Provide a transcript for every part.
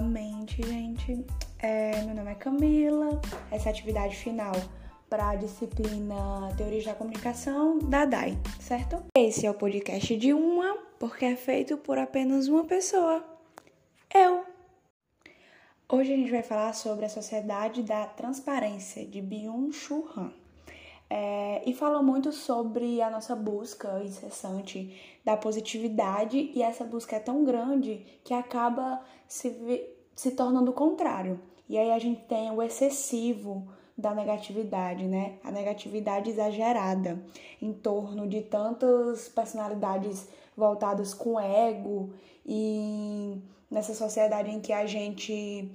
novamente, gente. É, meu nome é Camila, essa é atividade final para a disciplina Teoria da Comunicação da DAI, certo? Esse é o podcast de uma, porque é feito por apenas uma pessoa, eu. Hoje a gente vai falar sobre a Sociedade da Transparência, de Byung-Chul Han. É, e fala muito sobre a nossa busca incessante da positividade, e essa busca é tão grande que acaba se, se tornando o contrário. E aí a gente tem o excessivo da negatividade, né? A negatividade exagerada em torno de tantas personalidades voltadas com ego e nessa sociedade em que a gente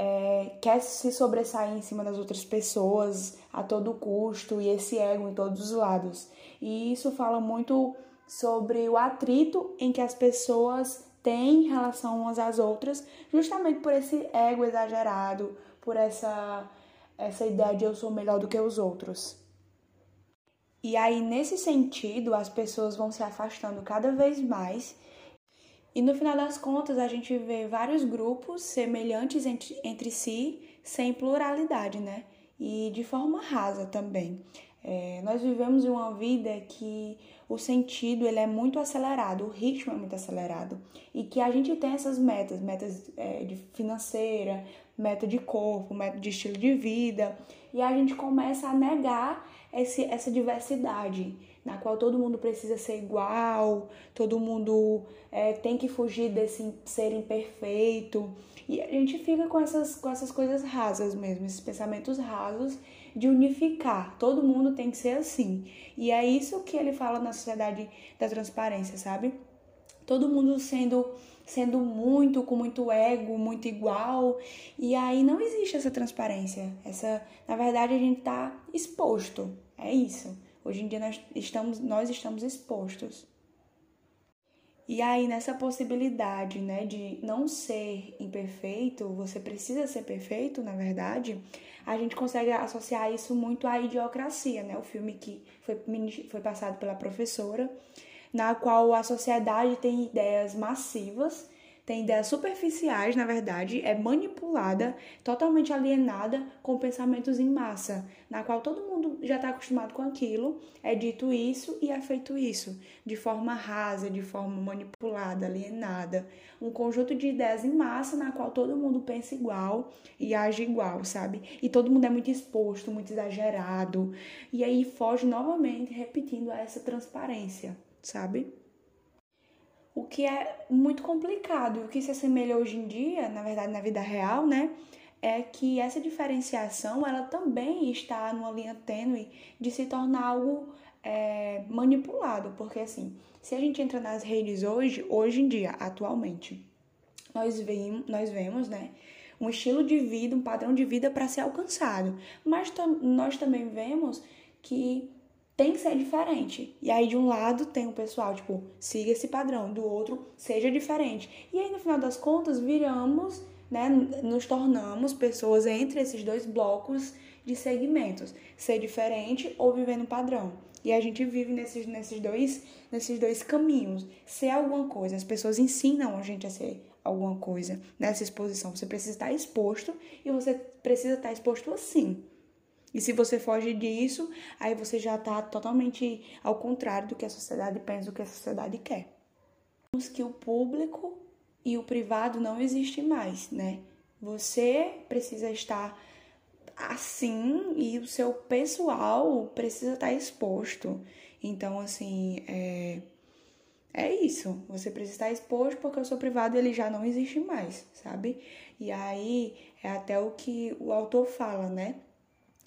é, quer se sobressair em cima das outras pessoas a todo custo e esse ego em todos os lados. E isso fala muito sobre o atrito em que as pessoas têm em relação umas às outras, justamente por esse ego exagerado, por essa, essa ideia de eu sou melhor do que os outros. E aí, nesse sentido, as pessoas vão se afastando cada vez mais e no final das contas, a gente vê vários grupos semelhantes entre, entre si, sem pluralidade, né? E de forma rasa também. É, nós vivemos uma vida que o sentido ele é muito acelerado, o ritmo é muito acelerado e que a gente tem essas metas, metas é, de financeira, meta de corpo, meta de estilo de vida e a gente começa a negar esse, essa diversidade na qual todo mundo precisa ser igual, todo mundo é, tem que fugir desse ser imperfeito. E a gente fica com essas, com essas coisas rasas mesmo, esses pensamentos rasos de unificar. Todo mundo tem que ser assim. E é isso que ele fala na sociedade da transparência, sabe? Todo mundo sendo sendo muito com muito ego, muito igual, e aí não existe essa transparência. Essa, na verdade, a gente tá exposto. É isso. Hoje em dia nós estamos, nós estamos expostos. E aí, nessa possibilidade né, de não ser imperfeito, você precisa ser perfeito, na verdade, a gente consegue associar isso muito à idiocracia, né? O filme que foi, foi passado pela professora, na qual a sociedade tem ideias massivas tem ideias superficiais, na verdade, é manipulada, totalmente alienada com pensamentos em massa, na qual todo mundo já está acostumado com aquilo, é dito isso e é feito isso, de forma rasa, de forma manipulada, alienada. Um conjunto de ideias em massa na qual todo mundo pensa igual e age igual, sabe? E todo mundo é muito exposto, muito exagerado, e aí foge novamente repetindo essa transparência, sabe? o que é muito complicado. E o que se assemelha hoje em dia, na verdade, na vida real, né? É que essa diferenciação ela também está numa linha tênue de se tornar algo é, manipulado, porque assim, se a gente entra nas redes hoje, hoje em dia, atualmente, nós vemos, nós vemos, né, um estilo de vida, um padrão de vida para ser alcançado, mas nós também vemos que tem que ser diferente. E aí, de um lado, tem o pessoal, tipo, siga esse padrão, do outro, seja diferente. E aí, no final das contas, viramos, né, nos tornamos pessoas entre esses dois blocos de segmentos, ser diferente ou viver no padrão. E a gente vive nesses, nesses, dois, nesses dois caminhos. Ser alguma coisa, as pessoas ensinam a gente a ser alguma coisa nessa exposição. Você precisa estar exposto e você precisa estar exposto assim. E se você foge disso, aí você já está totalmente ao contrário do que a sociedade pensa, do que a sociedade quer. Que o público e o privado não existe mais, né? Você precisa estar assim e o seu pessoal precisa estar exposto. Então, assim, é, é isso. Você precisa estar exposto porque o seu privado ele já não existe mais, sabe? E aí é até o que o autor fala, né?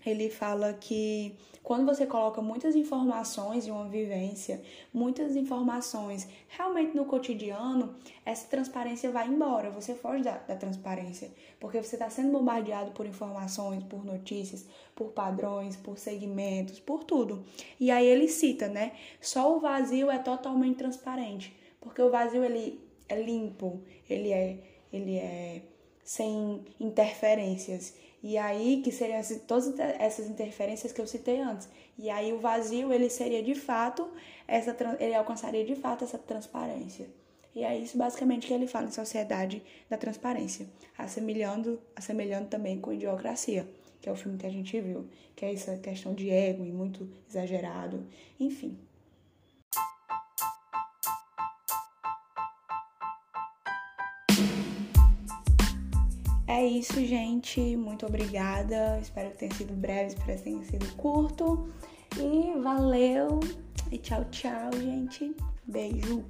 Ele fala que quando você coloca muitas informações de uma vivência, muitas informações realmente no cotidiano, essa transparência vai embora, você foge da, da transparência, porque você está sendo bombardeado por informações, por notícias, por padrões, por segmentos, por tudo. E aí ele cita, né? Só o vazio é totalmente transparente, porque o vazio ele é limpo, ele é, ele é sem interferências. E aí que seriam todas essas interferências que eu citei antes. E aí o vazio ele seria de fato essa ele alcançaria de fato essa transparência. E é isso basicamente que ele fala em Sociedade da Transparência, assemelhando, assemelhando também com Idiocracia, que é o filme que a gente viu, que é essa questão de ego e muito exagerado, enfim. É isso, gente. Muito obrigada. Espero que tenha sido breve, espero que tenha sido curto. E valeu. E tchau, tchau, gente. Beijo.